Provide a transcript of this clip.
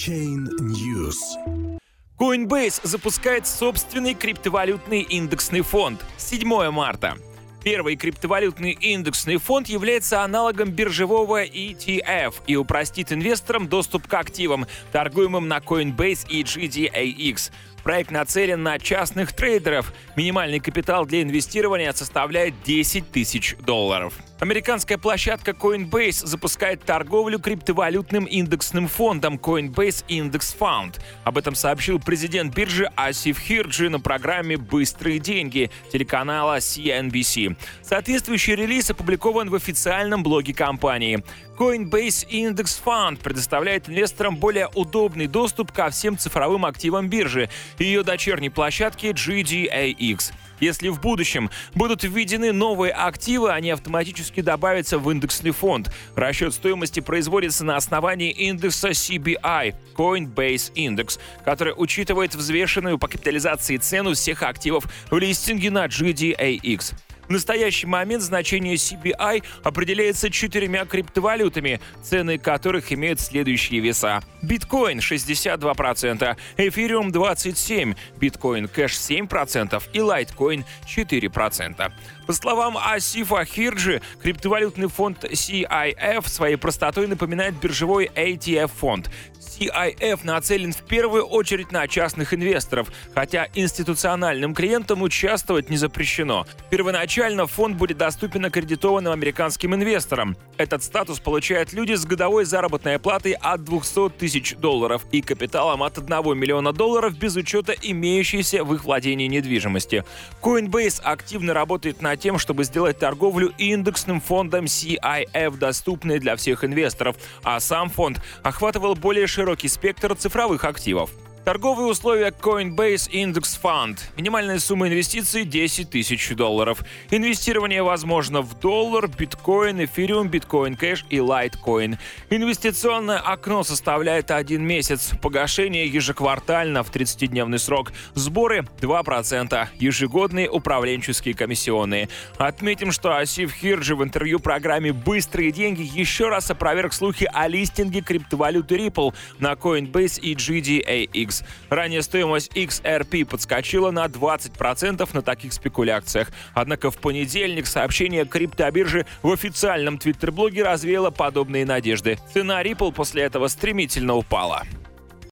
Chain News. Coinbase запускает собственный криптовалютный индексный фонд 7 марта. Первый криптовалютный индексный фонд является аналогом биржевого ETF и упростит инвесторам доступ к активам, торгуемым на Coinbase и GDAX. Проект нацелен на частных трейдеров. Минимальный капитал для инвестирования составляет 10 тысяч долларов. Американская площадка Coinbase запускает торговлю криптовалютным индексным фондом Coinbase Index Fund. Об этом сообщил президент биржи Асиф Хирджи на программе «Быстрые деньги» телеканала CNBC. Соответствующий релиз опубликован в официальном блоге компании. Coinbase Index Fund предоставляет инвесторам более удобный доступ ко всем цифровым активам биржи и ее дочерней площадке GDAX. Если в будущем будут введены новые активы, они автоматически добавятся в индексный фонд. Расчет стоимости производится на основании индекса CBI – Coinbase Index, который учитывает взвешенную по капитализации цену всех активов в листинге на GDAX. В настоящий момент значение CBI определяется четырьмя криптовалютами, цены которых имеют следующие веса. Биткоин 62%, Эфириум 27%, Биткоин Кэш 7% и Лайткоин 4%. По словам Асифа Хирджи, криптовалютный фонд CIF своей простотой напоминает биржевой ATF-фонд. CIF нацелен в первую очередь на частных инвесторов, хотя институциональным клиентам участвовать не запрещено. Первоначально фонд будет доступен аккредитованным американским инвесторам. Этот статус получают люди с годовой заработной платой от 200 тысяч долларов и капиталом от 1 миллиона долларов без учета имеющейся в их владении недвижимости. Coinbase активно работает над тем, чтобы сделать торговлю индексным фондом CIF доступной для всех инвесторов, а сам фонд охватывал более широкий спектр цифровых активов. Торговые условия Coinbase Index Fund. Минимальная сумма инвестиций 10 тысяч долларов. Инвестирование возможно в доллар, биткоин, эфириум, биткоин кэш и лайткоин. Инвестиционное окно составляет один месяц. Погашение ежеквартально в 30-дневный срок. Сборы 2%. Ежегодные управленческие комиссионные. Отметим, что Асиф Хирджи в интервью программе «Быстрые деньги» еще раз опроверг слухи о листинге криптовалюты Ripple на Coinbase и GDAX. X. Ранее стоимость XRP подскочила на 20% на таких спекуляциях. Однако в понедельник сообщение криптобиржи в официальном твиттер-блоге развеяло подобные надежды. Цена Ripple после этого стремительно упала.